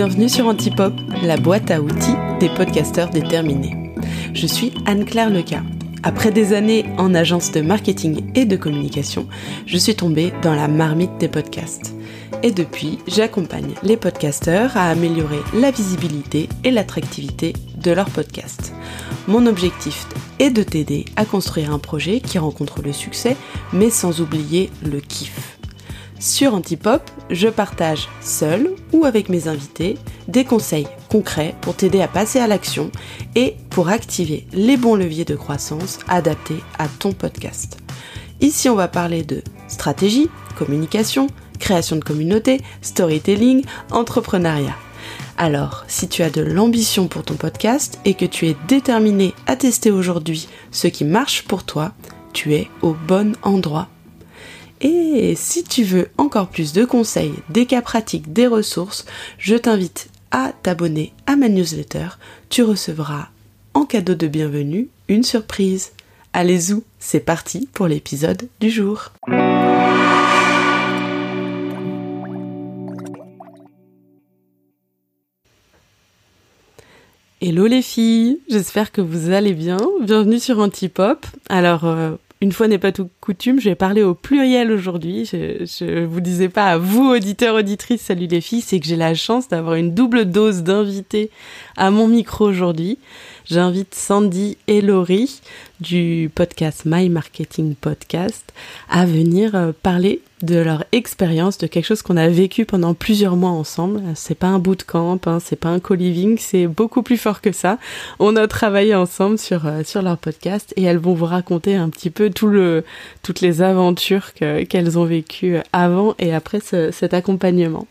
Bienvenue sur Antipop, la boîte à outils des podcasteurs déterminés. Je suis Anne-Claire Leca. Après des années en agence de marketing et de communication, je suis tombée dans la marmite des podcasts. Et depuis, j'accompagne les podcasteurs à améliorer la visibilité et l'attractivité de leur podcast. Mon objectif est de t'aider à construire un projet qui rencontre le succès, mais sans oublier le kiff. Sur Antipop, je partage seul ou avec mes invités des conseils concrets pour t'aider à passer à l'action et pour activer les bons leviers de croissance adaptés à ton podcast. Ici, on va parler de stratégie, communication, création de communauté, storytelling, entrepreneuriat. Alors, si tu as de l'ambition pour ton podcast et que tu es déterminé à tester aujourd'hui ce qui marche pour toi, tu es au bon endroit. Et si tu veux encore plus de conseils, des cas pratiques, des ressources, je t'invite à t'abonner à ma newsletter. Tu recevras en cadeau de bienvenue une surprise. Allez y c'est parti pour l'épisode du jour. Hello les filles, j'espère que vous allez bien. Bienvenue sur Antipop. Alors, euh, une fois n'est pas tout coutume, je vais parler au pluriel aujourd'hui. Je, je vous disais pas à vous, auditeurs, auditrices, salut les filles, c'est que j'ai la chance d'avoir une double dose d'invités à mon micro aujourd'hui. J'invite Sandy et Laurie du podcast My Marketing Podcast à venir euh, parler de leur expérience, de quelque chose qu'on a vécu pendant plusieurs mois ensemble. C'est pas un bootcamp, hein, c'est pas un co-living, c'est beaucoup plus fort que ça. On a travaillé ensemble sur euh, sur leur podcast et elles vont vous raconter un petit peu tout le toutes les aventures qu'elles ont vécues avant et après cet accompagnement.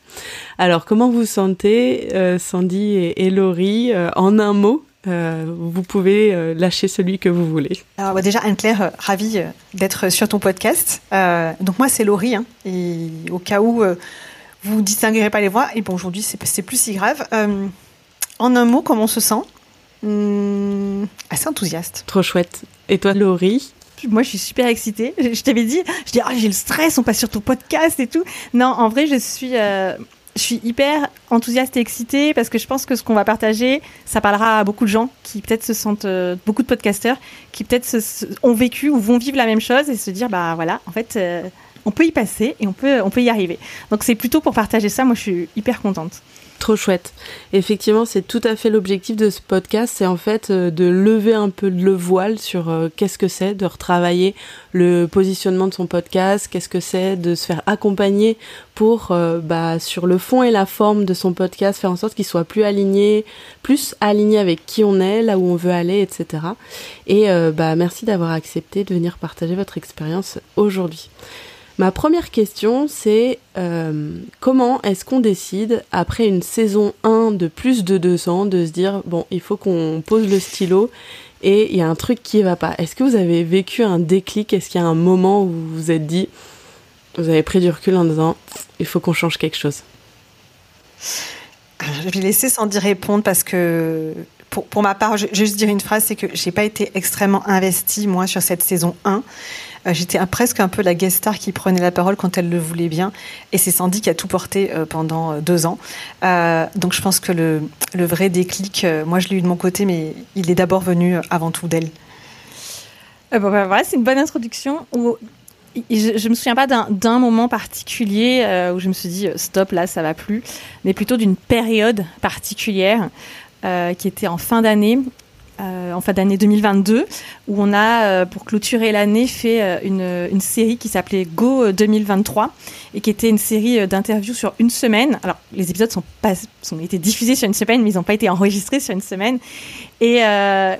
Alors comment vous sentez, euh, Sandy et, et Laurie, en un mot? Euh, vous pouvez euh, lâcher celui que vous voulez. Alors bah, déjà, Anne-Claire, euh, ravie d'être sur ton podcast. donc moi, c'est Laurie. Hein, et au cas où vous ne distinguerez pas les voix, et bon, aujourd'hui, c'est plus si grave. en un mot, comment on se sent? Hmm, Assez enthousiaste. Trop chouette. Et toi, Laurie? Moi, je suis super excitée. Je t'avais dit, je dis, ah, j'ai le stress, on passe sur ton podcast et tout. Non, en vrai, je suis, je suis hyper enthousiaste et excitée parce que je pense que ce qu'on va partager, ça parlera à beaucoup de gens qui peut-être se sentent, euh, beaucoup de podcasteurs qui peut-être ont vécu ou vont vivre la même chose et se dire, bah voilà, en fait, euh, on peut y passer et on peut, on peut y arriver. Donc c'est plutôt pour partager ça, moi je suis hyper contente. Trop chouette. Effectivement, c'est tout à fait l'objectif de ce podcast, c'est en fait euh, de lever un peu le voile sur euh, qu'est-ce que c'est, de retravailler le positionnement de son podcast, qu'est-ce que c'est de se faire accompagner pour, euh, bah, sur le fond et la forme de son podcast, faire en sorte qu'il soit plus aligné, plus aligné avec qui on est, là où on veut aller, etc. Et bah, merci d'avoir accepté de venir partager votre expérience aujourd'hui. Ma première question, c'est euh, comment est-ce qu'on décide, après une saison 1 de plus de 200, de se dire, bon, il faut qu'on pose le stylo et il y a un truc qui va pas. Est-ce que vous avez vécu un déclic? Est-ce qu'il y a un moment où vous vous êtes dit, vous avez pris du recul en disant, il faut qu'on change quelque chose? Je vais laisser Sandy répondre parce que pour, pour, ma part, je juste dire une phrase, c'est que j'ai pas été extrêmement investie, moi, sur cette saison 1. Euh, j'étais presque un peu la guest star qui prenait la parole quand elle le voulait bien. Et c'est Sandy qui a tout porté euh, pendant euh, deux ans. donc je pense que le, vrai déclic, moi je l'ai eu de mon côté, mais il est d'abord venu avant tout d'elle. bon, ben, voilà, c'est une bonne introduction. je, ne me souviens pas d'un moment particulier où je me suis dit stop, là ça va plus, mais plutôt d'une période particulière qui était en fin d'année euh, en fin d'année 2022, où on a, euh, pour clôturer l'année, fait euh, une, série qui s'appelait Go 2023 et qui était une série d'interviews sur une semaine. Alors, les épisodes sont pas, été diffusés sur une semaine, mais ils n'ont pas été enregistrés sur une semaine. Et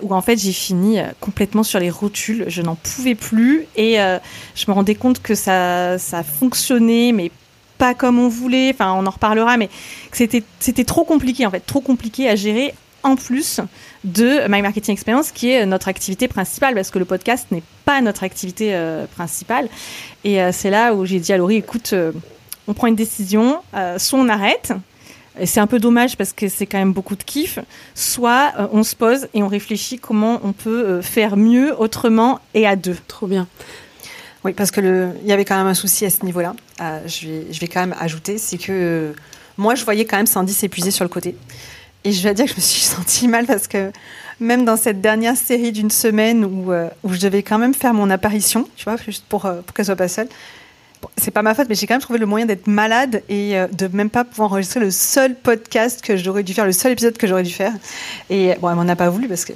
où en fait, j'ai fini complètement sur les rotules. Je n'en pouvais plus et je me rendais compte que ça, ça fonctionnait, mais pas comme on voulait. Enfin, on en reparlera, mais c'était, c'était trop compliqué en fait, trop compliqué à gérer en plus de My Marketing Experience, qui est notre activité principale, parce que le podcast n'est pas notre activité euh, principale. Et euh, c'est là où j'ai dit à Laurie, écoute, euh, on prend une décision, soit on arrête, et c'est un peu dommage parce que c'est quand même beaucoup de kiff, soit on se pose et on réfléchit comment on peut faire mieux, autrement et à deux. Trop bien. Oui, parce que il y avait quand même un souci à ce niveau-là. je, vais, je vais quand même ajouter, c'est que moi, je voyais quand même Sandy s'épuiser sur le côté. Et je vais dire que je me suis sentie mal parce que même dans cette dernière série d'une semaine où, euh, où je devais quand même faire mon apparition, tu vois, juste pour, euh, pour qu'elle soit pas seule. c'est pas ma faute, mais j'ai quand même trouvé le moyen d'être malade et euh, de même pas pouvoir enregistrer le seul podcast que j'aurais dû faire, le seul épisode que j'aurais dû faire. Et bon, elle m'en a pas voulu parce que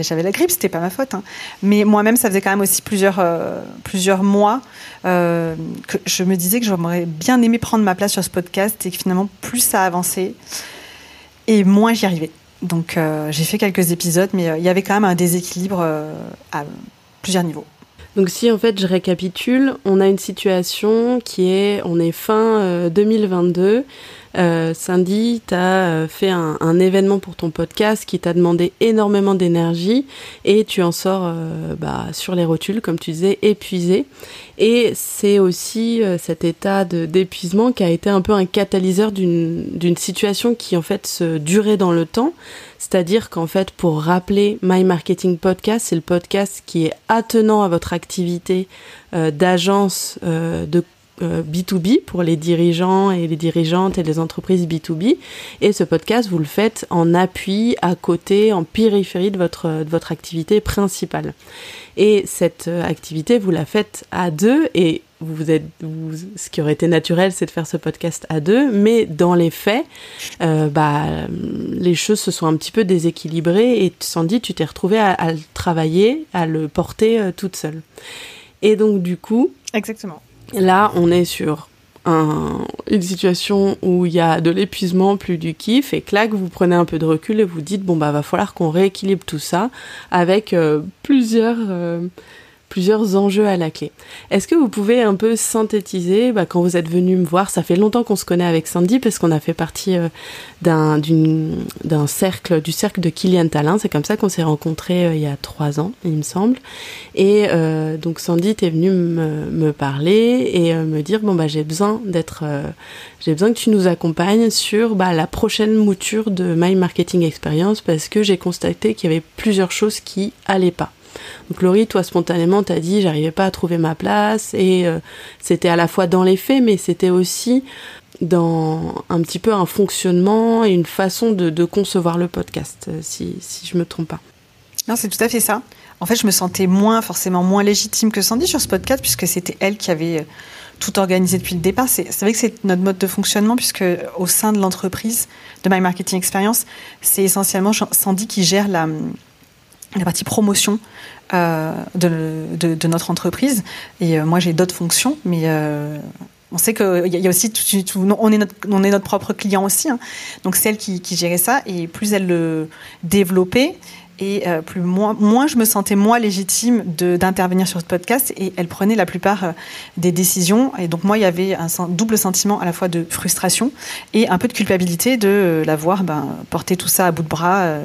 j'avais, la grippe, c'était pas ma faute. Hein. Mais moi-même, ça faisait quand même aussi plusieurs, plusieurs mois que je me disais que j'aurais bien aimé prendre ma place sur ce podcast et que finalement, plus ça avançait et moins j'y arrivais. Donc euh, j'ai fait quelques épisodes, mais euh, il y avait quand même un déséquilibre euh, à plusieurs niveaux. Donc si en fait je récapitule, on a une situation qui est, on est fin 2022, euh, Cindy, tu as fait un, événement pour ton podcast qui t'a demandé énormément d'énergie et tu en sors bah, sur les rotules, comme tu disais, épuisé. Et c'est aussi cet état d'épuisement qui a été un peu un catalyseur d'une situation qui en fait se durait dans le temps. C'est-à-dire qu'en fait, pour rappeler My Marketing Podcast, c'est le podcast qui est attenant à votre activité euh, d'agence euh, de B2B euh, pour les dirigeants et les dirigeantes et les entreprises B2B. Et ce podcast, vous le faites en appui, à côté, en périphérie de votre, de votre activité principale. Et cette activité, vous la faites à deux et vous êtes, ce qui aurait été naturel, c'est de faire ce podcast à deux, mais dans les faits, euh, bah, les choses se sont un petit peu déséquilibrées et Sandy, tu t'es retrouvée à, le travailler, à le porter euh, toute seule. Et donc, du coup. Exactement. Là, on est sur un, une situation où il y a de l'épuisement, plus du kiff, et clac, vous prenez un peu de recul et vous dites, bon, bah, va falloir qu'on rééquilibre tout ça avec euh, plusieurs plusieurs enjeux à la clé. Est-ce que vous pouvez un peu synthétiser, bah, quand vous êtes venu me voir, ça fait longtemps qu'on se connaît avec Sandy parce qu'on a fait partie euh, d'un, d'un cercle, du cercle de Kylian Talin, c'est comme ça qu'on s'est rencontrés euh, il y a trois ans, il me semble. Et euh, donc Sandy est venue me, me, parler et me dire, bon bah j'ai besoin d'être, j'ai besoin que tu nous accompagnes sur bah, la prochaine mouture de My Marketing Experience parce que j'ai constaté qu'il y avait plusieurs choses qui allaient pas. Donc Laurie, toi spontanément, t'as dit j'arrivais pas à trouver ma place et euh, c'était à la fois dans les faits, mais c'était aussi dans un petit peu un fonctionnement et une façon de, concevoir le podcast, euh, si, si je me trompe pas. Non, c'est tout à fait ça. En fait, je me sentais moins, forcément moins légitime que Sandy sur ce podcast, puisque c'était elle qui avait euh, tout organisé depuis le départ. C'est vrai que c'est notre mode de fonctionnement, puisque au sein de l'entreprise de My Marketing Experience, c'est essentiellement Sandy qui gère la, la partie promotion euh, de, notre entreprise. Et euh, moi, j'ai d'autres fonctions, mais euh, on sait qu'il y, a aussi tout, on, est notre, on est notre propre client aussi. Hein. Donc, c'est elle qui, qui, gérait ça. Et plus elle le développait, et plus moins, moins je me sentais moins légitime d'intervenir sur ce podcast et elle prenait la plupart des décisions et donc moi il y avait un double sentiment à la fois de frustration et un peu de culpabilité de l'avoir ben, porté tout ça à bout de bras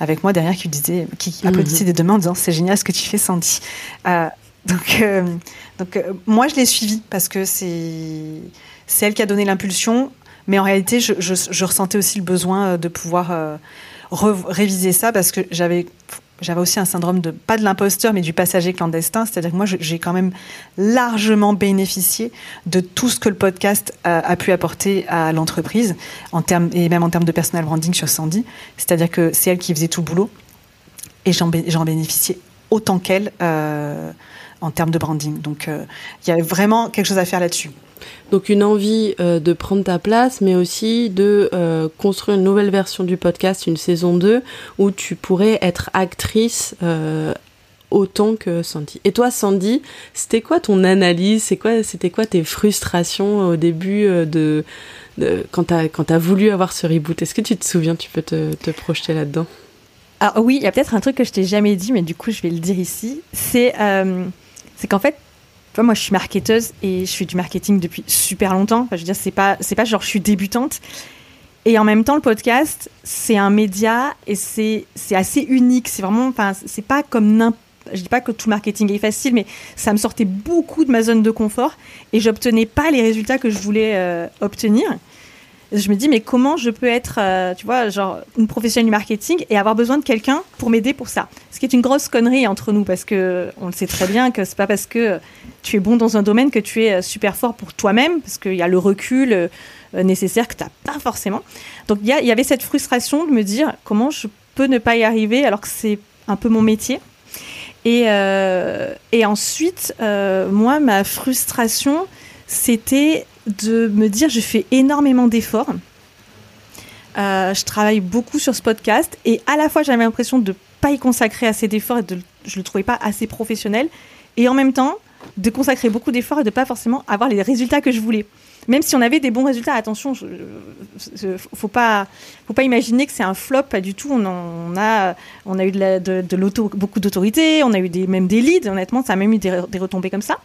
avec moi derrière qui disait, qui mhm. applaudissait des deux mains en disant c'est génial ce que tu fais Sandy. Euh, donc, euh, donc euh, moi je l'ai suivie parce que c'est c'est elle qui a donné l'impulsion, mais en réalité je, je, ressentais aussi le besoin de pouvoir réviser ça parce que j'avais j'avais aussi un syndrome de pas de l'imposteur mais du passager clandestin. C'est-à-dire que moi j'ai quand même largement bénéficié de tout ce que le podcast a, pu apporter à l'entreprise en et même en termes de personal branding sur Sandy. C'est-à-dire que c'est elle qui faisait tout le boulot et j'en bénéficiais autant qu'elle euh, en termes de branding. Donc euh, il y avait vraiment quelque chose à faire là-dessus donc une envie euh, de prendre ta place, mais aussi de euh, construire une nouvelle version du podcast, une saison 2, où tu pourrais être actrice euh, autant que Sandy. Et toi, Sandy, c'était quoi ton analyse? C'était quoi tes frustrations au début de, quand quand as voulu avoir ce reboot? Est-ce que tu te souviens Tu peux te, te projeter là-dedans? Alors oui, il y a peut-être un truc que je t'ai jamais dit, mais du coup, je vais le dire ici. C'est qu'en fait, moi, je suis marketeuse et je fais du marketing depuis super longtemps. je veux dire, c'est pas, c'est pas genre je suis débutante. Et en même temps, le podcast, c'est un média et c'est, c'est assez unique. C'est vraiment, enfin, c'est pas comme je dis pas que tout marketing est facile, mais ça me sortait beaucoup de ma zone de confort et j'obtenais pas les résultats que je voulais euh, obtenir. Je me dis, mais comment je peux être, euh, tu vois, genre une professionnelle du marketing et avoir besoin de quelqu'un pour m'aider pour ça Ce qui est une grosse connerie entre nous parce que on le sait très bien que c'est pas parce que tu es bon dans un domaine que tu es euh, super fort pour toi-même parce qu'il y a le recul euh, nécessaire que tu n'as pas forcément. Donc il y, avait cette frustration de me dire comment je peux ne pas y arriver alors que c'est un peu mon métier. Et, ensuite, moi, ma frustration, c'était de me dire je fais énormément d'efforts. Euh, je travaille beaucoup sur ce podcast et à la fois j'avais l'impression de pas y consacrer assez d'efforts et de, je le trouvais pas assez professionnel. Et en même temps, de consacrer beaucoup d'efforts et de pas forcément avoir les résultats que je voulais. Même si on avait des bons résultats, attention, il faut pas, faut pas imaginer que c'est un flop, pas du tout. On, a, on a eu de, de, beaucoup d'autorité, on a eu des, même des leads. Honnêtement, ça a même eu des, des retombées comme ça.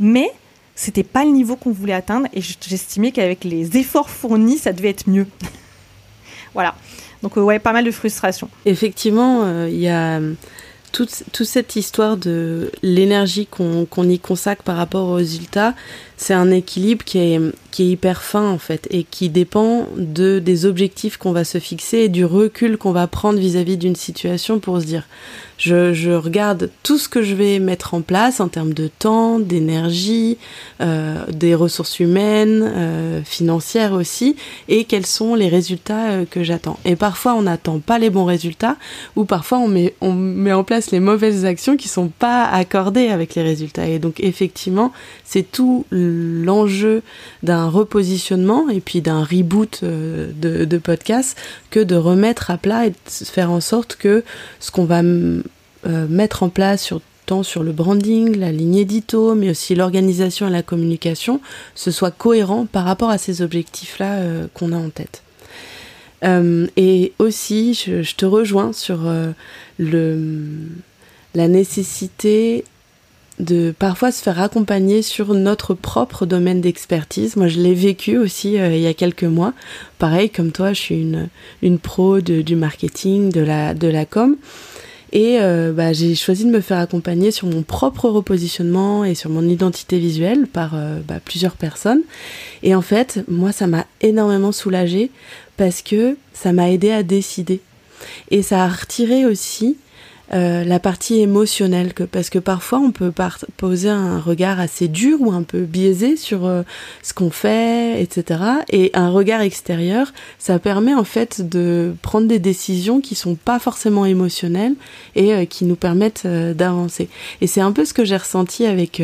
Mais c'était pas le niveau qu'on voulait atteindre et j'estimais qu'avec les efforts fournis, ça devait être mieux. voilà. Donc ouais, pas mal de frustration. Effectivement, il euh, y a toute, toute, cette histoire de l'énergie qu'on qu y consacre par rapport aux résultats, c'est un équilibre qui est, qui est hyper fin en fait et qui dépend de, des objectifs qu'on va se fixer et du recul qu'on va prendre vis-à-vis d'une situation pour se dire je, je, regarde tout ce que je vais mettre en place en termes de temps, d'énergie, euh, des ressources humaines, euh, financières aussi, et quels sont les résultats euh, que j'attends. Et parfois on n'attend pas les bons résultats, ou parfois on met, on met en place les mauvaises actions qui sont pas accordées avec les résultats. Et donc effectivement, c'est tout l'enjeu d'un repositionnement et puis d'un reboot euh, de, de, podcast que de remettre à plat et de faire en sorte que ce qu'on va euh, mettre en place sur tant sur le branding, la ligne édito, mais aussi l'organisation et la communication, ce soit cohérent par rapport à ces objectifs-là euh, qu'on a en tête. Et aussi, je, te rejoins sur le, la nécessité de parfois se faire accompagner sur notre propre domaine d'expertise. Moi, je l'ai vécu aussi euh, il y a quelques mois. Pareil, comme toi, je suis une, une pro de, du marketing, de la, de la com. Et euh, bah, j'ai choisi de me faire accompagner sur mon propre repositionnement et sur mon identité visuelle par euh, bah, plusieurs personnes. Et en fait, moi, ça m'a énormément soulagée parce que ça m'a aidé à décider. Et ça a retiré aussi euh, la partie émotionnelle, que, parce que parfois on peut poser un regard assez dur ou un peu biaisé sur euh, ce qu'on fait, etc. Et un regard extérieur, ça permet en fait de prendre des décisions qui sont pas forcément émotionnelles et euh, qui nous permettent euh, d'avancer. Et c'est un peu ce que j'ai ressenti avec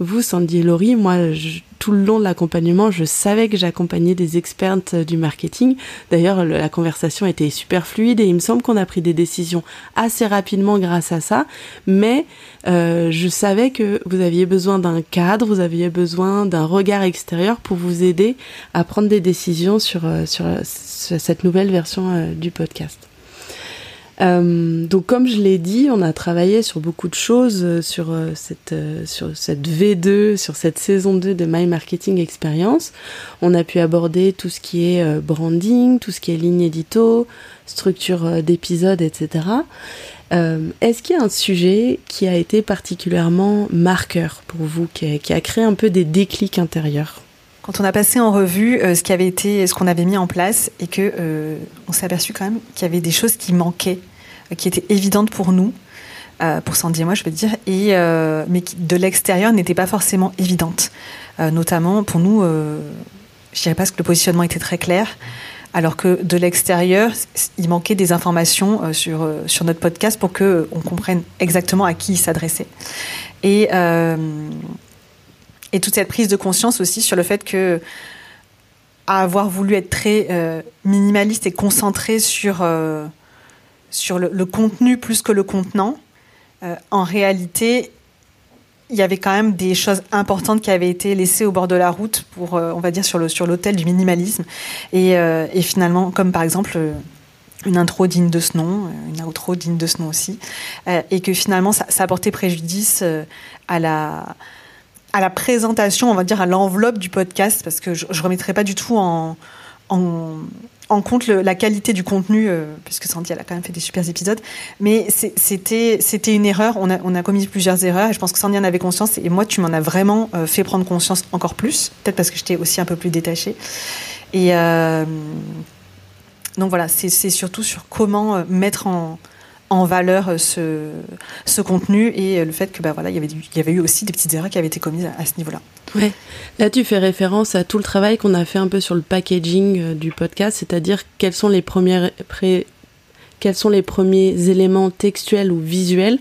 vous, Sandy et Laurie. Moi, je, tout le long de l'accompagnement, je savais que j'accompagnais des expertes du marketing. D'ailleurs, la conversation était super fluide et il me semble qu'on a pris des décisions assez rapidement grâce à ça. Mais euh, je savais que vous aviez besoin d'un cadre, vous aviez besoin d'un regard extérieur pour vous aider à prendre des décisions sur, euh, cette nouvelle version euh, du podcast. Euh, donc comme je l'ai dit, on a travaillé sur beaucoup de choses euh, sur euh, cette euh, sur cette V2, sur cette saison 2 de My Marketing Experience. On a pu aborder tout ce qui est branding, tout ce qui est ligne édito, structure d'épisodes, etc. Est-ce qu'il y a un sujet qui a été particulièrement marqueur pour vous, qui a créé un peu des déclics intérieurs? Quand on a passé en revue euh, ce qui avait été, ce qu'on avait mis en place, et que euh, on s'est aperçu quand même qu'il y avait des choses qui manquaient, euh, qui étaient évidentes pour nous, euh, pour Sandy et moi, je veux dire, et euh, mais qui de l'extérieur n'étaient pas forcément évidentes. Notamment pour nous, je dirais pas que le positionnement était très clair. Alors que de l'extérieur, il manquait des informations sur, sur notre podcast pour que on comprenne exactement à qui il s'adressait. Et et toute cette prise de conscience aussi sur le fait que à avoir voulu être très euh, minimaliste et concentré sur, euh, sur le, contenu plus que le contenant, euh, en réalité, il y avait quand même des choses importantes qui avaient été laissées au bord de la route pour, on va dire, sur le sur l'autel du minimalisme. Et, et, finalement, comme par exemple une intro digne de ce nom, une outro digne de ce nom aussi, et que finalement, ça, ça a porté préjudice à la à la présentation, on va dire à l'enveloppe du podcast, parce que je ne remettrai pas du tout en, en, compte la qualité du contenu, euh, puisque Sandy elle a quand même fait des super épisodes, mais c'était une erreur. On a, on a commis plusieurs erreurs, et je pense que Sandy en avait conscience, et moi tu m'en as vraiment euh, fait prendre conscience encore plus, peut-être parce que j'étais aussi un peu plus détachée. Et donc voilà, c'est surtout sur comment mettre en, en valeur ce, ce contenu et le fait que bah, voilà, il, y avait, il y avait eu aussi des petites erreurs qui avaient été commises à, ce niveau-là. Ouais. Là, tu fais référence à tout le travail qu'on a fait un peu sur le packaging du podcast, c'est-à-dire quelles sont les quels sont les premiers éléments textuels ou visuels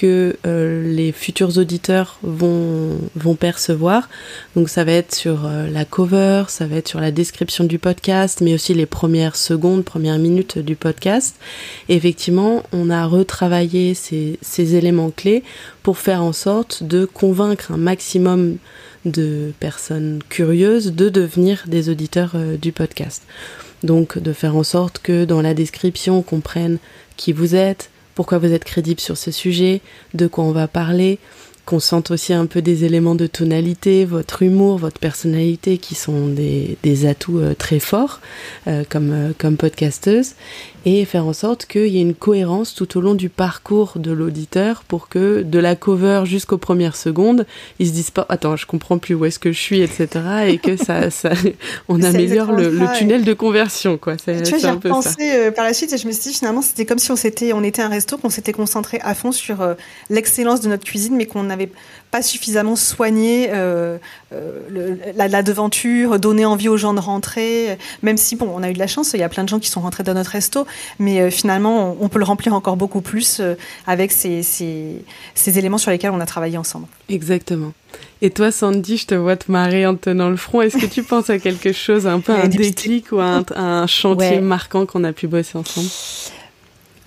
que euh, les futurs auditeurs vont, vont percevoir. Donc ça va être sur euh, la cover, ça va être sur la description du podcast, mais aussi les premières secondes, premières minutes du podcast. Effectivement, on a retravaillé ces, éléments clés pour faire en sorte de convaincre un maximum de personnes curieuses de devenir des auditeurs euh, du podcast. Donc de faire en sorte que dans la description on comprenne qui vous êtes, pourquoi vous êtes crédible sur ce sujet, de quoi on va parler, qu'on sente aussi un peu des éléments de tonalité, votre humour, votre personnalité qui sont des, atouts euh, très forts euh, comme, euh, comme podcasteuse et faire en sorte qu'il y ait une cohérence tout au long du parcours de l'auditeur pour que de la cover jusqu'aux premières secondes, ils se disent pas attends je comprends plus où est-ce que je suis etc et que ça, ça on améliore le, le, tunnel de conversion quoi. Tu vois j'ai repensé par la suite et je me suis dit finalement c'était comme si on s'était on était un resto qu'on s'était concentré à fond sur l'excellence de notre cuisine mais qu'on avait pas suffisamment soigné euh, euh, la, devanture, donné envie aux gens de rentrer. Même si, bon, on a eu de la chance, il y a plein de gens qui sont rentrés dans notre resto, mais euh, finalement, on, peut le remplir encore beaucoup plus avec ces, ces, éléments sur lesquels on a travaillé ensemble. Exactement. Et toi, Sandy, je te vois te marrer en tenant le front. Est-ce que tu penses à quelque chose, un peu un déclic ou un, un chantier marquant qu'on a pu bosser ensemble?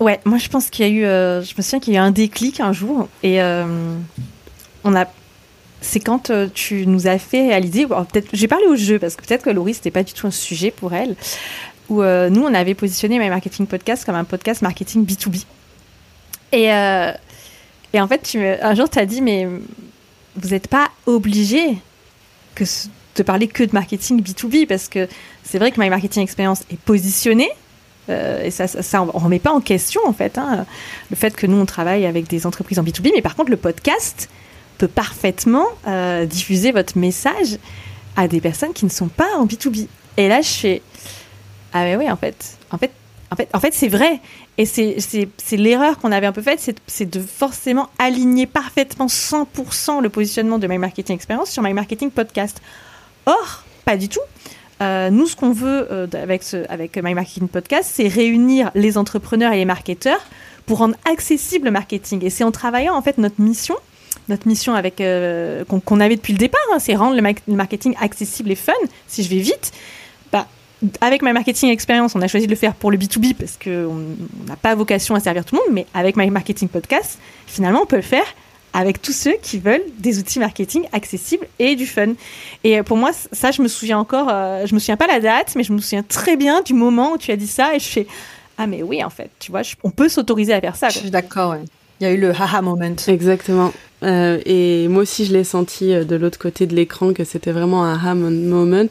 Ouais, moi je pense qu'il y a eu, je me souviens qu'il y a eu un déclic un jour et on a c'est quand euh, tu nous as fait réaliser, peut-être, j'ai parlé au jeu parce que peut-être que Laurie c'était pas du tout un sujet pour elle, où euh, nous on avait positionné My Marketing Podcast comme un podcast marketing B2B. Et, euh, et en fait, un jour tu as dit, mais vous n'êtes pas obligé de parler que de marketing B2B parce que c'est vrai que My Marketing Experience est positionné. et ça, on remet pas en question en fait hein, le fait que nous on travaille avec des entreprises en B2B, mais par contre le podcast, peut parfaitement euh, diffuser votre message à des personnes qui ne sont pas en B2B. Et là, je fais Ah, mais oui, en fait, en fait, en fait, en fait c'est vrai. Et c'est l'erreur qu'on avait un peu faite, c'est de forcément aligner parfaitement 100% le positionnement de My Marketing Experience sur My Marketing Podcast. Or, pas du tout. Euh, nous, ce qu'on veut euh, avec, ce, avec My Marketing Podcast, c'est réunir les entrepreneurs et les marketeurs pour rendre accessible le marketing. Et c'est en travaillant en fait notre mission notre mission euh, qu'on avait depuis le départ, hein, c'est rendre le, marketing accessible et fun. Si je vais vite, avec My Marketing Experience, on a choisi de le faire pour le B2B parce qu'on n'a pas vocation à servir tout le monde, mais avec My Marketing Podcast, finalement, on peut le faire avec tous ceux qui veulent des outils marketing accessibles et du fun. Et pour moi, ça, je me souviens encore, euh, je me souviens pas la date, mais je me souviens très bien du moment où tu as dit ça et je fais ah mais oui en fait, tu vois, on peut s'autoriser à faire ça. Je suis d'accord. Il y a eu le haha moment. Exactement. Euh, et moi aussi, je l'ai senti euh, de l'autre côté de l'écran que c'était vraiment un haha moment.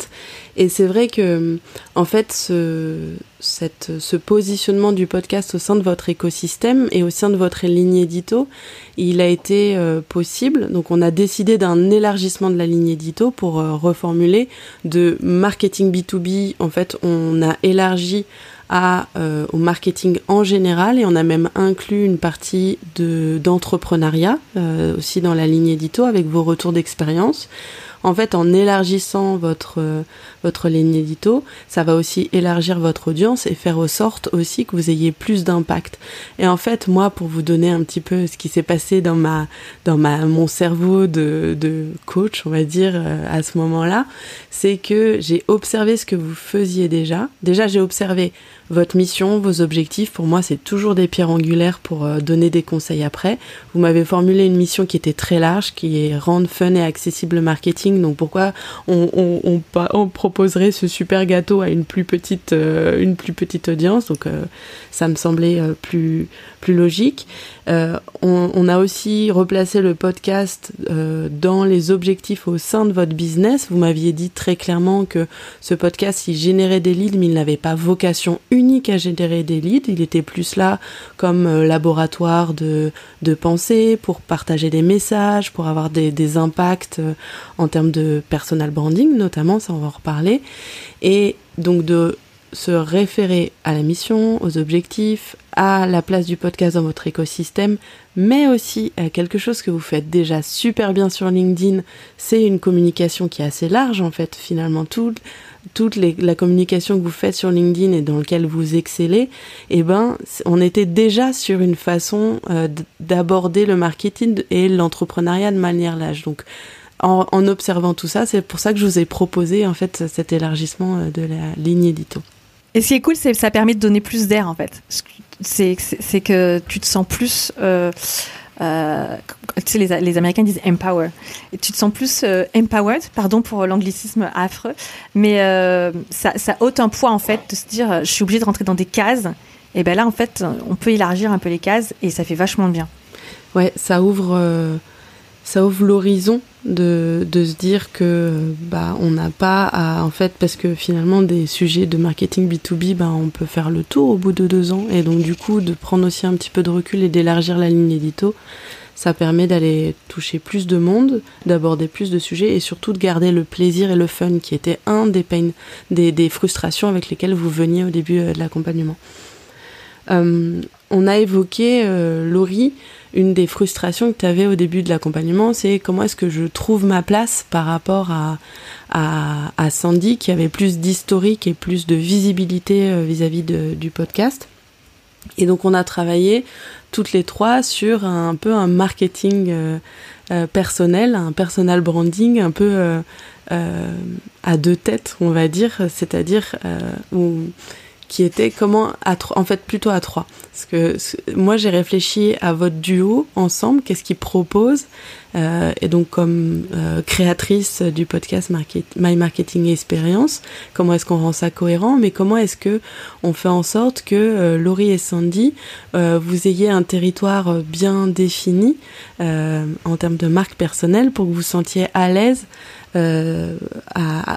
Et c'est vrai que, euh, en fait, ce, positionnement du podcast au sein de votre écosystème et au sein de votre ligne édito, il a été possible. Donc, on a décidé d'un élargissement de la ligne édito pour reformuler de marketing B2B. En fait, on a élargi euh, au marketing en général et on a même inclus une partie d'entrepreneuriat euh, aussi dans la ligne édito avec vos retours d'expérience en fait, en élargissant votre, euh, votre ligne édito, ça va aussi élargir votre audience et faire en sorte aussi que vous ayez plus d'impact. Et en fait, moi, pour vous donner un petit peu ce qui s'est passé dans ma, dans ma, mon cerveau de, de coach, on va dire, euh, à ce moment-là, c'est que j'ai observé ce que vous faisiez déjà. Déjà, j'ai observé votre mission, vos objectifs. Pour moi, c'est toujours des pierres angulaires pour euh, donner des conseils après. Vous m'avez formulé une mission qui était très large, qui est rendre fun et accessible le marketing. Donc pourquoi on, proposerait ce super gâteau à une plus petite, euh, une plus petite audience? Donc euh, ça me semblait plus, plus logique. Euh, on, a aussi replacé le podcast euh, dans les objectifs au sein de votre business. Vous m'aviez dit très clairement que ce podcast, il générait des leads, mais il n'avait pas vocation unique à générer des leads. Il était plus là comme euh, laboratoire de, de pensée, pour partager des messages, pour avoir des, impacts en termes de personal branding, notamment, ça on va en reparler. Et donc de se référer à la mission, aux objectifs, à la place du podcast dans votre écosystème, mais aussi à quelque chose que vous faites déjà super bien sur LinkedIn. C'est une communication qui est assez large en fait, finalement. Toute, la communication que vous faites sur LinkedIn et dans laquelle vous excellez, eh ben, on était déjà sur une façon euh, d'aborder le marketing et l'entrepreneuriat de manière large. Donc, en, en observant tout ça, c'est pour ça que je vous ai proposé en fait cet élargissement euh, de la ligne édito. Et ce qui est cool, c'est que ça permet de donner plus d'air en fait. C'est que tu te sens plus. Euh, euh, tu sais, les, Américains disent empower. Et tu te sens plus euh, empowered, pardon pour l'anglicisme affreux, mais euh, ça, ça ôte un poids en fait de se dire je suis obligé de rentrer dans des cases. Et ben là, en fait, on peut élargir un peu les cases et ça fait vachement bien. Ouais, ça ouvre ça ouvre l'horizon de, de, se dire que bah on n'a pas à en fait parce que finalement des sujets de marketing B2B bah on peut faire le tour au bout de deux ans. Et donc du coup de prendre aussi un petit peu de recul et d'élargir la ligne édito ça permet d'aller toucher plus de monde d'aborder plus de sujets et surtout de garder le plaisir et le fun qui était un des pains des, des frustrations avec lesquelles vous veniez au début euh, de l'accompagnement. Euh, on a évoqué euh, Laurie une des frustrations que tu avais au début de l'accompagnement, c'est comment est-ce que je trouve ma place par rapport à, à, Sandy, qui avait plus d'historique et plus de visibilité euh, vis-à-vis du podcast. Et donc on a travaillé toutes les trois sur un, peu un marketing euh, euh, personnel, un personal branding un peu à deux têtes, on va dire, c'est-à-dire où qui était comment à en fait plutôt à trois. Parce que moi j'ai réfléchi à votre duo ensemble, qu'est-ce qu'il propose, euh, et donc comme euh, créatrice du podcast My Marketing Experience, comment est-ce qu'on rend ça cohérent, mais comment est-ce que on fait en sorte que euh, Laurie et Sandy vous ayez un territoire bien défini en termes de marque personnelle pour que vous vous sentiez à l'aise euh,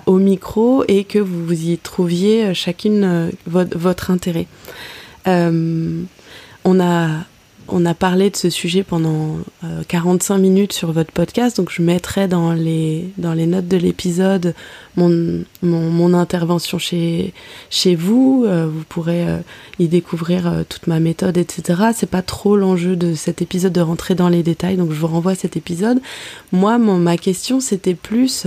au micro et que vous y trouviez chacune euh, votre, votre, intérêt. Euh, on a on a parlé de ce sujet pendant 45 euh, minutes sur votre podcast, donc je mettrai dans les, dans les notes de l'épisode mon, intervention chez, vous. Euh, vous pourrez euh, y découvrir toute ma méthode, etc. C'est pas trop l'enjeu de cet épisode de rentrer dans les détails, donc je vous renvoie cet épisode. Moi, mon, ma question, c'était plus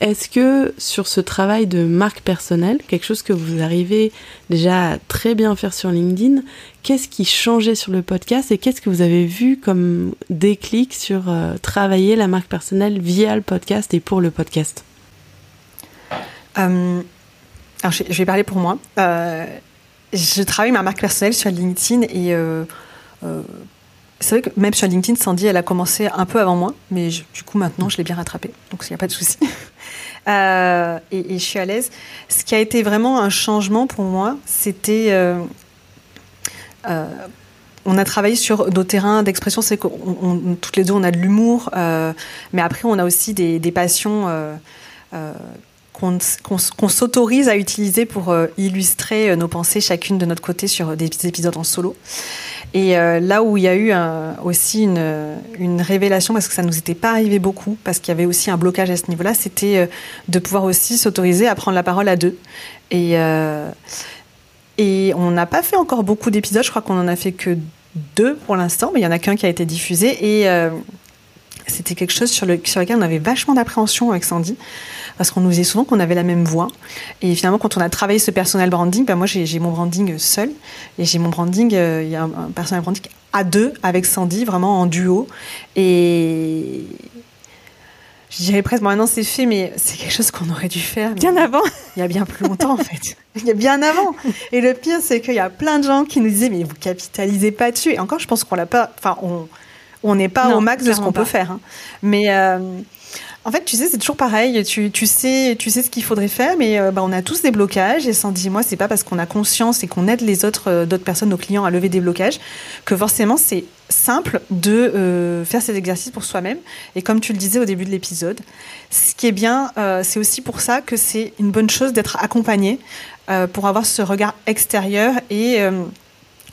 est-ce que sur ce travail de marque personnelle, quelque chose que vous arrivez déjà très bien faire sur LinkedIn, qu'est-ce qui changeait sur le podcast et qu'est-ce que vous avez vu comme déclic sur euh, travailler la marque personnelle via le podcast et pour le podcast? Euh, Alors je, vais parler pour moi. Euh, je travaille ma marque personnelle sur LinkedIn et c'est vrai que même sur LinkedIn, Sandy, elle a commencé un peu avant moi, mais du coup, maintenant, je l'ai bien rattrapée. Donc, il n'y a pas de souci. euh, et, je suis à l'aise. Ce qui a été vraiment un changement pour moi, c'était. Euh, euh, on a travaillé sur nos terrains d'expression, c'est que toutes les deux, on a de l'humour, mais après, on a aussi des, passions qu'on s'autorise à utiliser pour illustrer nos pensées chacune de notre côté sur des épisodes en solo. Et euh, là où il y a eu aussi une, révélation, parce que ça ne nous était pas arrivé beaucoup, parce qu'il y avait aussi un blocage à ce niveau-là, c'était de pouvoir aussi s'autoriser à prendre la parole à deux. Et, et on n'a pas fait encore beaucoup d'épisodes, je crois qu'on en a fait que deux pour l'instant, mais il y en a qu'un qui a été diffusé. Et c'était quelque chose sur, le, sur lequel on avait vachement d'appréhension avec Sandy, parce qu'on nous disait souvent qu'on avait la même voix. Et finalement, quand on a travaillé ce personal branding, ben moi j'ai mon branding seul, et j'ai mon branding, euh, il y a un, un, personal branding à deux avec Sandy, vraiment en duo. Et je dirais presque, bon, maintenant c'est fait, mais c'est quelque chose qu'on aurait dû faire. Bien avant Il y a bien plus longtemps, en fait. Il y a bien avant. Et le pire, c'est qu'il y a plein de gens qui nous disaient, mais vous capitalisez pas dessus. Et encore, je pense qu'on l'a pas. Enfin, on on n'est pas au max de ce qu'on peut faire. Hein. Mais euh, en fait, tu sais, c'est toujours pareil. Tu, sais, tu sais ce qu'il faudrait faire, mais euh, bah, on a tous des blocages. Et sans dire, moi, c'est pas parce qu'on a conscience et qu'on aide les autres, euh, d'autres personnes, nos clients, à lever des blocages, que forcément c'est simple de faire ces exercices pour soi-même. Et comme tu le disais au début de l'épisode, ce qui est bien, c'est aussi pour ça que c'est une bonne chose d'être accompagné pour avoir ce regard extérieur et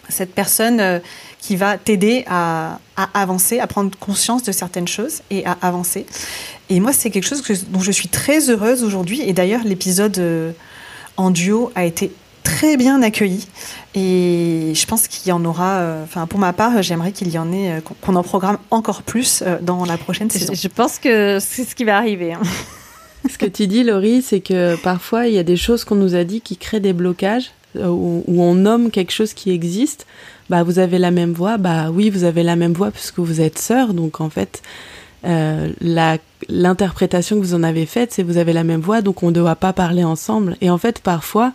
cette personne qui va t'aider à, avancer, à prendre conscience de certaines choses et à avancer. Et moi, c'est quelque chose dont je suis très heureuse aujourd'hui. Et d'ailleurs, l'épisode euh, en duo a été très bien accueilli et je pense qu'il y en aura, euh, enfin pour ma part, j'aimerais qu'il y en ait, euh, qu'on en programme encore plus euh, dans la prochaine saison. Je pense que c'est ce qui va arriver. Hein. Ce que tu dis, Laurie, c'est que parfois il y a des choses qu'on nous a dit qui créent des blocages, où, on nomme quelque chose qui existe. Bah, vous avez la même voix, bah oui, vous avez la même voix puisque vous êtes sœurs, donc en fait, l'interprétation que vous en avez faite, c'est vous avez la même voix, donc on ne doit pas parler ensemble. Et en fait, parfois,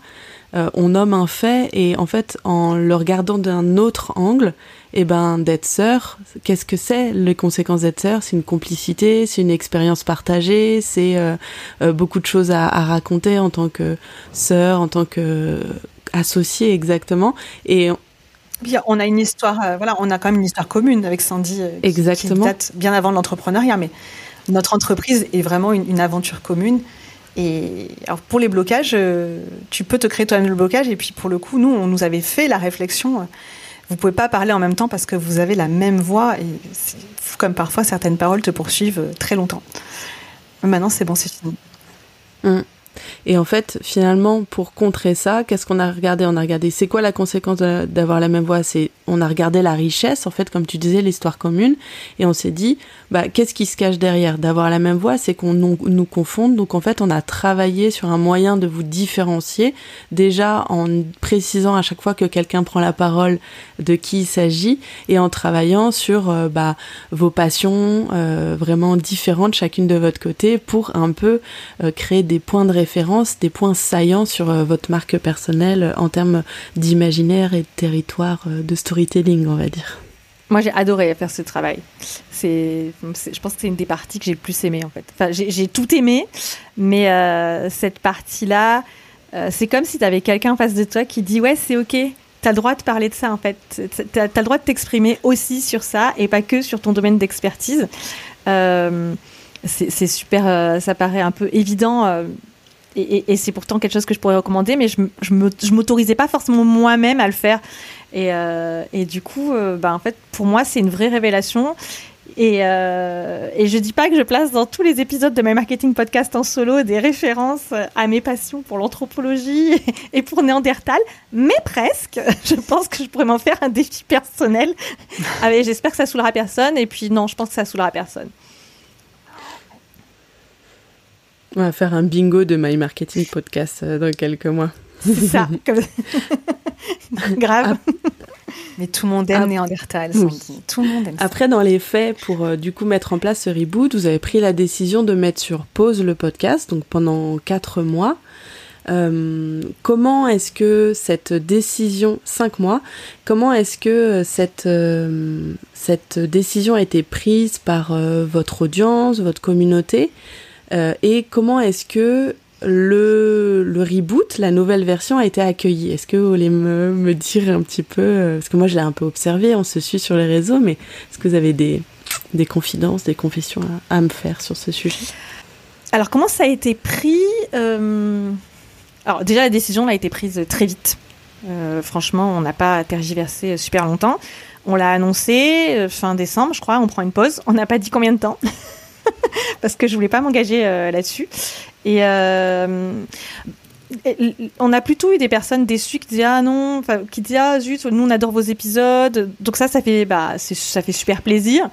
euh, on nomme un fait et en fait en le regardant d'un autre angle, et eh ben d'être sœur, qu'est-ce que c'est? Les conséquences d'être sœur C'est une complicité, c'est une expérience partagée, c'est euh, euh, beaucoup de choses à, raconter en tant que sœur, en tant que associée exactement. Et on a une histoire, voilà, on a quand même une histoire commune avec Sandy, Exactement. qui date bien avant l'entrepreneuriat, mais notre entreprise est vraiment une aventure commune. Et alors pour les blocages, euh, tu peux te créer toi-même le blocage. Et puis pour le coup, nous, on nous avait fait la réflexion. Vous pouvez pas parler en même temps parce que vous avez la même voix. Et comme parfois certaines paroles te poursuivent très longtemps. Maintenant, c'est bon, c'est fini. Mmh. Et en fait, finalement, pour contrer ça, qu'est-ce qu'on a regardé? On a regardé, c'est quoi la conséquence d'avoir la même voix? C'est, on a regardé la richesse, en fait, comme tu disais, l'histoire commune, et on s'est dit, bah, qu'est-ce qui se cache derrière? D'avoir la même voix, c'est qu'on nous, confonde. Donc, en fait, on a travaillé sur un moyen de vous différencier, déjà en précisant à chaque fois que quelqu'un prend la parole de qui il s'agit, et en travaillant sur euh, bah, vos passions euh, vraiment différentes, chacune de votre côté, pour un peu euh, créer des points de référence, des points saillants sur euh, votre marque personnelle euh, en termes d'imaginaire et de territoire euh, de storytelling, on va dire. Moi, j'ai adoré faire ce travail. C'est, je pense que c'est une des parties que j'ai le plus aimé en fait. Enfin, j'ai tout aimé, mais cette partie-là, c'est comme si tu avais quelqu'un en face de toi qui dit ouais, c'est ok, tu as le droit de parler de ça en fait. Tu as, le droit de t'exprimer aussi sur ça et pas que sur ton domaine d'expertise. c'est super, ça paraît un peu évident et, c'est pourtant quelque chose que je pourrais recommander, mais je ne m'autorisais pas forcément moi-même à le faire. Et, euh, du coup, euh, bah, en fait, pour moi, c'est une vraie révélation. Et, euh, et je dis pas que je place dans tous les épisodes de My Marketing Podcast en solo des références à mes passions pour l'anthropologie et pour Néandertal, mais presque. Je pense que je pourrais m'en faire un défi personnel. J'espère que ça saoulera personne. Et puis non, je pense que ça saoulera personne. On va faire un bingo de My Marketing Podcast euh, dans quelques mois. C'est ça. Grave. Ah. Mais tout le monde aime Néandertal. Tout le monde aime Après, dans les faits, pour euh, du coup mettre en place ce reboot, vous avez pris la décision de mettre sur pause le podcast, donc pendant quatre mois. Euh, comment est-ce que cette décision, cinq mois, comment est-ce que cette, cette décision a été prise par votre audience, votre communauté? Euh, et comment est-ce que le, reboot, la nouvelle version a été accueillie? Est-ce que vous voulez me, dire un petit peu euh, Parce que moi, je l'ai un peu observé, on se suit sur les réseaux, mais est-ce que vous avez des, des confidences, des confessions à, me faire sur ce sujet? Alors, comment ça a été pris euh, Alors, déjà, la décision a été prise très vite. franchement, on n'a pas tergiversé super longtemps. On l'a annoncé fin décembre, je crois. On prend une pause. On n'a pas dit combien de temps. parce que je voulais pas m'engager euh, là-dessus. Euh, et on a plutôt eu des personnes déçues qui disaient ah non, qui disaient ah zut, nous on adore vos épisodes. Donc ça, ça fait bah ça fait super plaisir.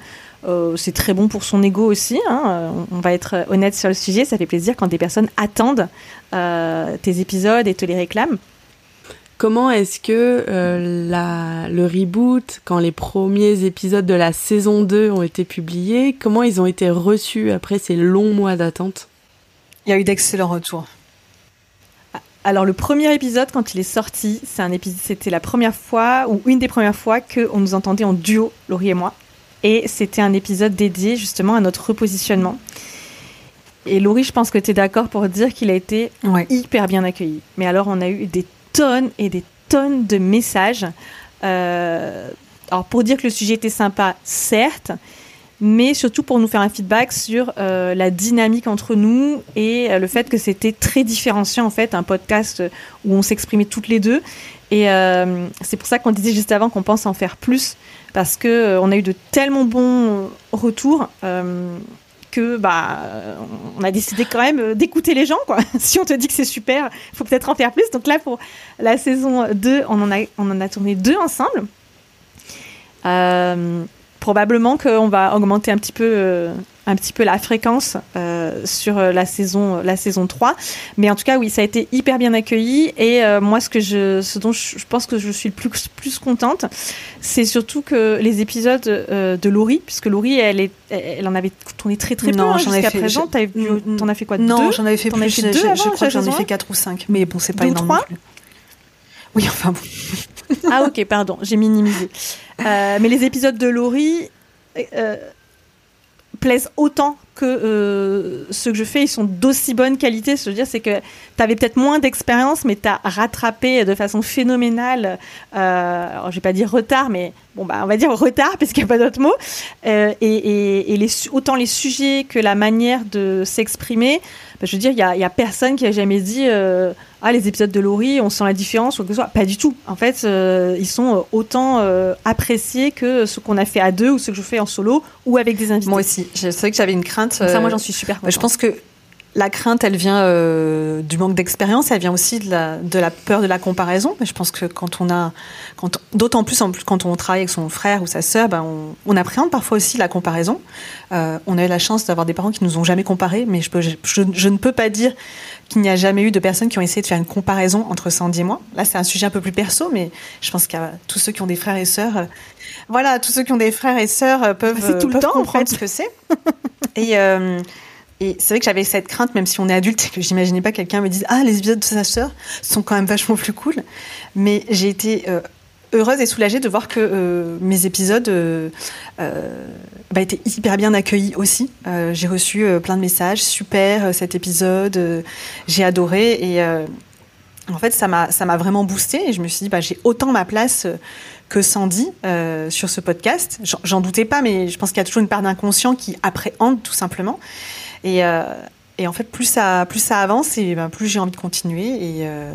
Euh, c'est très bon pour son ego aussi. Hein. On va être honnête sur le sujet. Ça fait plaisir quand des personnes attendent tes épisodes et te les réclament. Comment est-ce que euh, le reboot, quand les premiers épisodes de la saison 2 ont été publiés, comment ils ont été reçus après ces longs mois d'attente? Il y a eu d'excellents retours. Alors le premier épisode, quand il est sorti, c'est un épisode, c'était la première fois ou une des premières fois qu'on nous entendait en duo, Laurie et moi, et c'était un épisode dédié justement à notre repositionnement. Et Laurie, je pense que tu es d'accord pour dire qu'il a été hyper bien accueilli. Mais alors, on a eu des tonnes et des tonnes de messages. Euh, alors pour dire que le sujet était sympa, certes, mais surtout pour nous faire un feedback sur euh, la dynamique entre nous et euh, le fait que c'était très différenciant en fait, un podcast où on s'exprimait toutes les deux. Et c'est pour ça qu'on disait juste avant qu'on pense en faire plus parce que on a eu de tellement bons retours que bah on a décidé quand même d'écouter les gens quoi. si on te dit que c'est super, il faut peut-être en faire plus. Donc là pour la saison 2, on en a on en a tourné deux ensemble. Euh, probablement qu'on va augmenter un petit peu euh, un petit peu la fréquence euh, sur euh, la saison la saison 3 mais en tout cas oui ça a été hyper bien accueilli. Et moi ce que je ce dont je, pense que je suis le plus plus contente c'est surtout que les épisodes de Laurie puisque Laurie elle est elle en avait tourné très très peu hein, jusqu'à présent. t'en as fait quoi non j'en avais fait plus fait deux je, crois que j'en ai fait 4 ou 5 mais bon c'est pas énorme oui enfin bon. Ah ok, pardon, j'ai minimisé. Euh, mais les épisodes de Laurie euh, plaisent autant que euh, que je fais, ils sont d'aussi bonne qualité. Je veux dire, c'est que tu avais peut-être moins d'expérience, mais tu as rattrapé de façon phénoménale, euh, je vais pas dire retard, mais bon, bah, on va dire retard, parce qu'il n'y a pas d'autre mot. et, et, les, autant les sujets que la manière de s'exprimer, bah, je veux dire, il n'y a, personne qui a jamais dit ah les épisodes de Laurie, on sent la différence ou que ce soit. Pas du tout. En fait, euh, ils sont euh, autant euh, appréciés que ce qu'on a fait à deux ou ce que je fais en solo ou avec des invités. Moi aussi. C'est vrai que j'avais une crainte. Ça, moi, j'en suis super. Je pense que la crainte, elle vient euh, du manque d'expérience, elle vient aussi de la, de la peur de la comparaison. Mais je pense que quand on a, quand, d'autant plus, en plus quand on travaille avec son frère ou sa sœur, ben on, on, appréhende parfois aussi la comparaison. Euh, on a eu la chance d'avoir des parents qui nous ont jamais comparés, mais je, peux, je, je, ne peux pas dire qu'il n'y a jamais eu de personnes qui ont essayé de faire une comparaison entre Sandy et moi. Là, c'est un sujet un peu plus perso, mais je pense qu'à tous ceux qui ont des frères et sœurs, euh, voilà, tous ceux qui ont des frères et sœurs peuvent, bah, tout le temps, comprendre ce que c'est. et et c'est vrai que j'avais cette crainte, même si on est adulte, que j'imaginais pas quelqu'un me dise Ah, les épisodes de sa sœur sont quand même vachement plus cool. Mais j'ai été euh, heureuse et soulagée de voir que euh, mes épisodes euh, bah, étaient hyper bien accueillis aussi. j'ai reçu plein de messages Super cet épisode, j'ai adoré. Et en fait, ça m'a vraiment boosté. Et je me suis dit bah, J'ai autant ma place que Sandy sur ce podcast. J'en doutais pas, mais je pense qu'il y a toujours une part d'inconscient qui appréhende tout simplement. Et, euh, et en fait, plus ça, plus ça avance, et ben, plus j'ai envie de continuer. Et, euh,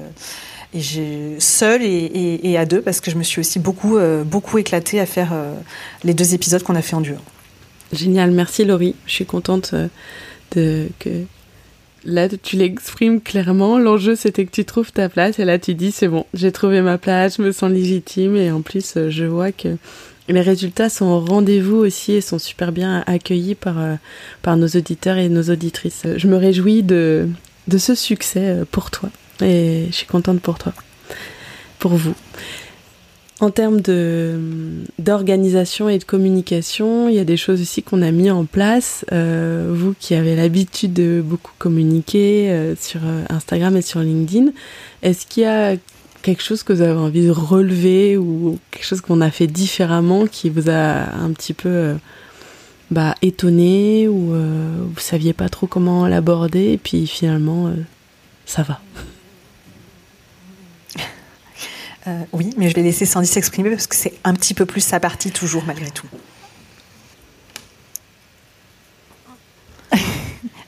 et j'ai seule et, et, à deux, parce que je me suis aussi beaucoup, euh, beaucoup éclatée à faire les deux épisodes qu'on a fait en duo. Génial, merci Laurie. Je suis contente de que là tu l'exprimes clairement. L'enjeu c'était que tu trouves ta place et là tu dis c'est bon, j'ai trouvé ma place, je me sens légitime et en plus je vois que les résultats sont au rendez-vous aussi et sont super bien accueillis par, euh, par nos auditeurs et nos auditrices. Je me réjouis de, de ce succès euh, pour toi et je suis contente pour toi, pour vous. En termes d'organisation et de communication, il y a des choses aussi qu'on a mis en place. Euh, vous qui avez l'habitude de beaucoup communiquer sur Instagram et sur LinkedIn, est-ce qu'il y a quelque chose que vous avez envie de relever ou quelque chose qu'on a fait différemment qui vous a un petit peu euh, bah, étonné ou euh, vous saviez pas trop comment l'aborder et puis finalement euh, ça va? Oui, mais je vais laisser Sandy s'exprimer parce que c'est un petit peu plus sa partie toujours malgré tout.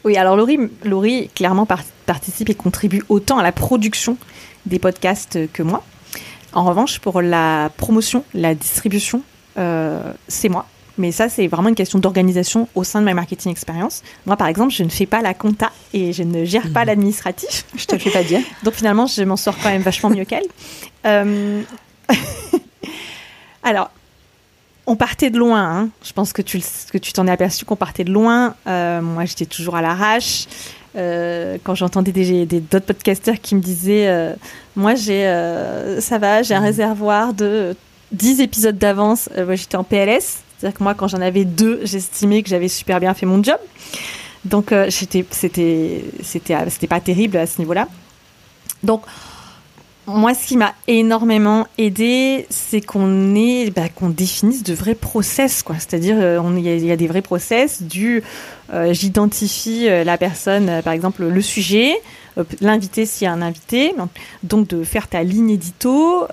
Oui, alors Laurie, Laurie clairement participe et contribue autant à la production des podcasts que moi. En revanche, pour la promotion, la distribution, euh, c'est moi. Mais ça, c'est vraiment une question d'organisation au sein de ma marketing expérience. Moi, par exemple, je ne fais pas la compta et je ne gère pas mhm. l'administratif. Je te le fais pas dire. Donc finalement, je m'en sors quand même vachement mieux qu'elle. Euh, alors, on partait de loin. Hein. Je pense que tu que tu t'en es aperçu qu'on partait de loin. Euh, moi, j'étais toujours à l'arrache. Euh, quand j'entendais des, d'autres podcasteurs qui me disaient euh, Moi, j'ai, ça va, j'ai un mmh. réservoir de 10 épisodes d'avance. moi, j'étais en PLS. C'est-à-dire que moi, quand j'en avais deux, j'estimais que j'avais super bien fait mon job. Donc, j'étais, c'était, c'était, pas terrible à ce niveau-là. Donc, moi, ce qui m'a énormément aidé, c'est qu'on bah, qu'on définisse de vrais process. C'est-à-dire, euh, il y, a des vrais process du, euh, j'identifie euh, la personne, par exemple, le sujet, l'invité s'il y a un invité, donc de faire ta ligne édito.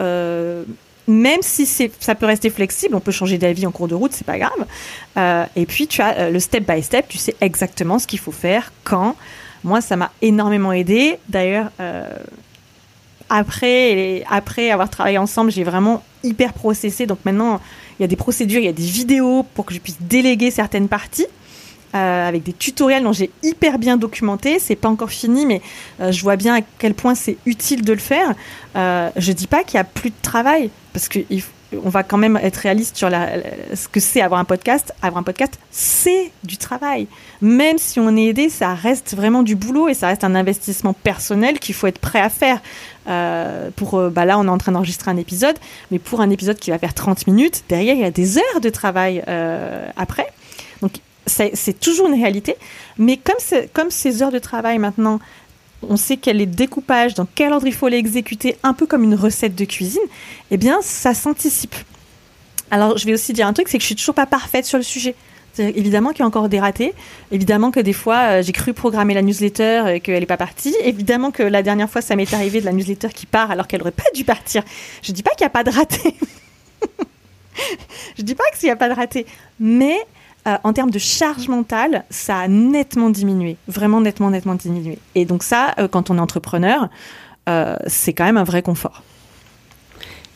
Même si ça peut rester flexible, on peut changer d'avis en cours de route, c'est pas grave. et puis tu as le step by step, tu sais exactement ce qu'il faut faire quand. Moi, ça m'a énormément aidé. D'ailleurs, après, après avoir travaillé ensemble, j'ai vraiment hyper processé. Donc maintenant, il y a des procédures, il y a des vidéos pour que je puisse déléguer certaines parties. Euh, avec des tutoriels dont j'ai hyper bien documenté. C'est pas encore fini, mais euh, je vois bien à quel point c'est utile de le faire. Euh, je dis pas qu'il y a plus de travail, parce que va quand même être réaliste sur ce que c'est avoir un podcast. Avoir un podcast, c'est du travail. Même si on est aidé, ça reste vraiment du boulot et ça reste un investissement personnel qu'il faut être prêt à faire. Euh, pour, bah là, on est en train d'enregistrer un épisode, mais pour un épisode qui va faire 30 minutes, derrière, il y a des heures de travail après. Donc, c'est toujours une réalité. Mais comme, ces heures de travail maintenant, on sait quel est le découpage, dans quel ordre il faut les exécuter, un peu comme une recette de cuisine, eh bien, ça s'anticipe. Alors, je vais aussi dire un truc, c'est que je suis toujours pas parfaite sur le sujet. Évidemment qu'il y a encore des ratés. Évidemment que des fois, euh, j'ai cru programmer la newsletter et qu'elle n'est pas partie. Évidemment que la dernière fois, ça m'est arrivé de la newsletter qui part alors qu'elle n'aurait pas dû partir. Je ne dis pas qu'il n'y a pas de raté. je ne dis pas qu'il n'y a pas de raté. Mais euh, en termes de charge mentale, ça a nettement diminué. Vraiment nettement, nettement diminué. Et donc ça, euh, quand on est entrepreneur, c'est quand même un vrai confort.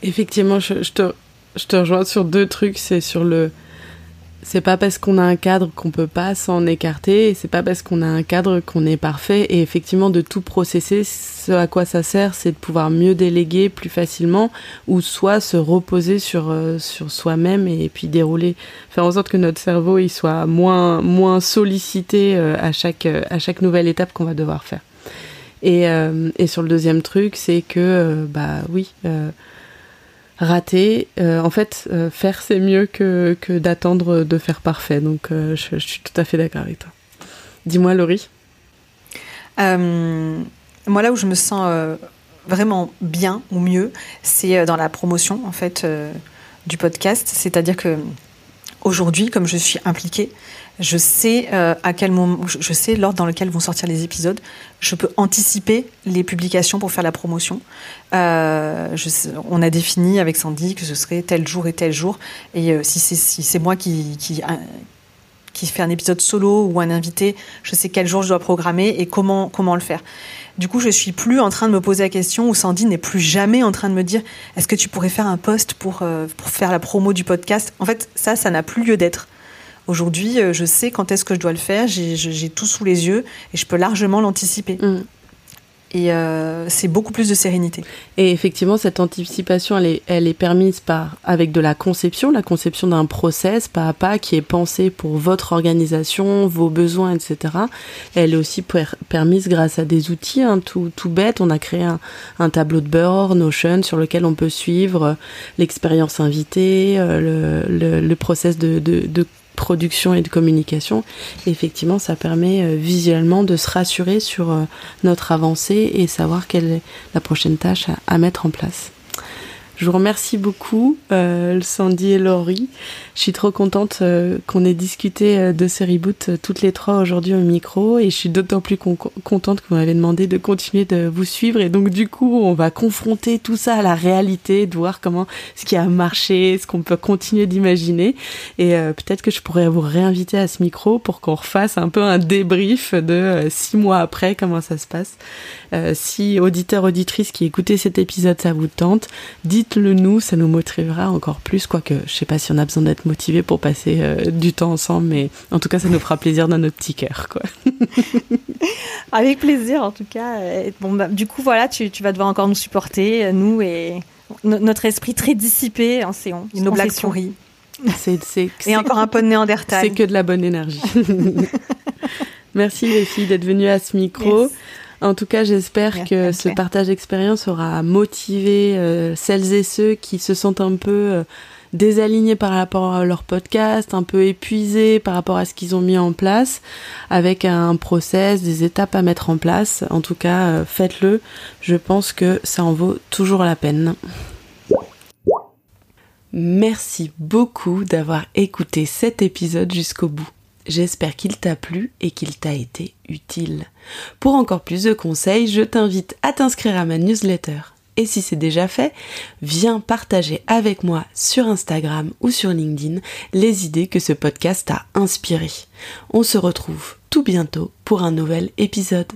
Effectivement, je, te, je te rejoins sur deux trucs. C'est sur le c'est pas parce qu'on a un cadre qu'on peut pas s'en écarter, c'est pas parce qu'on a un cadre qu'on est parfait. Et effectivement, de tout processer, ce à quoi ça sert, c'est de pouvoir mieux déléguer plus facilement, ou soit se reposer sur euh, sur soi-même et, puis dérouler, faire en sorte que notre cerveau il soit moins moins sollicité euh, à chaque euh, à chaque nouvelle étape qu'on va devoir faire. Et, et sur le deuxième truc, c'est que bah oui rater. Euh, en fait, euh, faire c'est mieux que, que d'attendre de faire parfait. Donc, euh, je, suis tout à fait d'accord avec toi. Dis-moi, Laurie. moi, là où je me sens vraiment bien ou mieux, c'est dans la promotion en fait du podcast. C'est-à-dire que aujourd'hui, comme je suis impliquée, je sais euh, à quel moment, je sais l'ordre dans lequel vont sortir les épisodes. Je peux anticiper les publications pour faire la promotion. Euh, on a défini avec Sandy que ce serait tel jour et tel jour. Et euh, si c'est moi qui, qui, qui fait un épisode solo ou un invité, je sais quel jour je dois programmer et comment, comment le faire. Du coup, je suis plus en train de me poser la question, ou Sandy n'est plus jamais en train de me dire est-ce que tu pourrais faire un post pour, pour faire la promo du podcast? En fait, ça, ça n'a plus lieu d'être. Aujourd'hui, euh, je sais quand est-ce que je dois le faire, j'ai tout sous les yeux et je peux largement l'anticiper. Mm. Et euh, c'est beaucoup plus de sérénité. Et effectivement, cette anticipation, elle est, elle est permise par, avec de la conception, la conception d'un process pas à pas qui est pensé pour votre organisation, vos besoins, etc. elle est aussi permise grâce à des outils hein, tout, tout bête. On a créé un, un, tableau de bord, Notion, sur lequel on peut suivre l'expérience invitée, euh, le, le, le process de, de, de production et de communication. effectivement, ça permet euh, visuellement de se rassurer sur euh, notre avancée et savoir quelle est la prochaine tâche à mettre en place. Je vous remercie beaucoup, euh, Sandy et Laurie. Je suis trop contente euh, qu'on ait discuté euh, de ce reboot euh, toutes les trois aujourd'hui au micro et je suis d'autant plus contente que vous m'avez demandé de continuer de vous suivre et donc du coup on va confronter tout ça à la réalité, de voir comment ce qui a marché, ce qu'on peut continuer d'imaginer et peut-être que je pourrais vous réinviter à ce micro pour qu'on refasse un peu un débrief de six mois après comment ça se passe. si auditeur auditrice qui écoutez cet épisode ça vous tente, dites le nous, ça nous motivera encore plus. Quoique, je sais pas si on a besoin d'être motivé pour passer euh, du temps ensemble, mais en tout cas, ça nous fera plaisir dans notre petit cœur, quoi. Avec plaisir, en tout cas. Bon, bah, du coup, voilà, tu, vas devoir encore nous supporter, nous et notre esprit très dissipé en séance. Nos blagues pourries. C'est, et encore un peu de néandertal. C'est que de la bonne énergie. Merci les filles d'être venues à ce micro. En tout cas, j'espère que ce partage d'expérience aura motivé euh, celles et ceux qui se sentent un peu euh, désalignés par rapport à leur podcast, un peu épuisés par rapport à ce qu'ils ont mis en place, avec un process, des étapes à mettre en place. En tout cas, euh, faites-le. Je pense que ça en vaut toujours la peine. Merci beaucoup d'avoir écouté cet épisode jusqu'au bout. J'espère qu'il t'a plu et qu'il t'a été utile. Pour encore plus de conseils, je t'invite à t'inscrire à ma newsletter. Et si c'est déjà fait, viens partager avec moi sur Instagram ou sur LinkedIn les idées que ce podcast a inspirées. On se retrouve tout bientôt pour un nouvel épisode.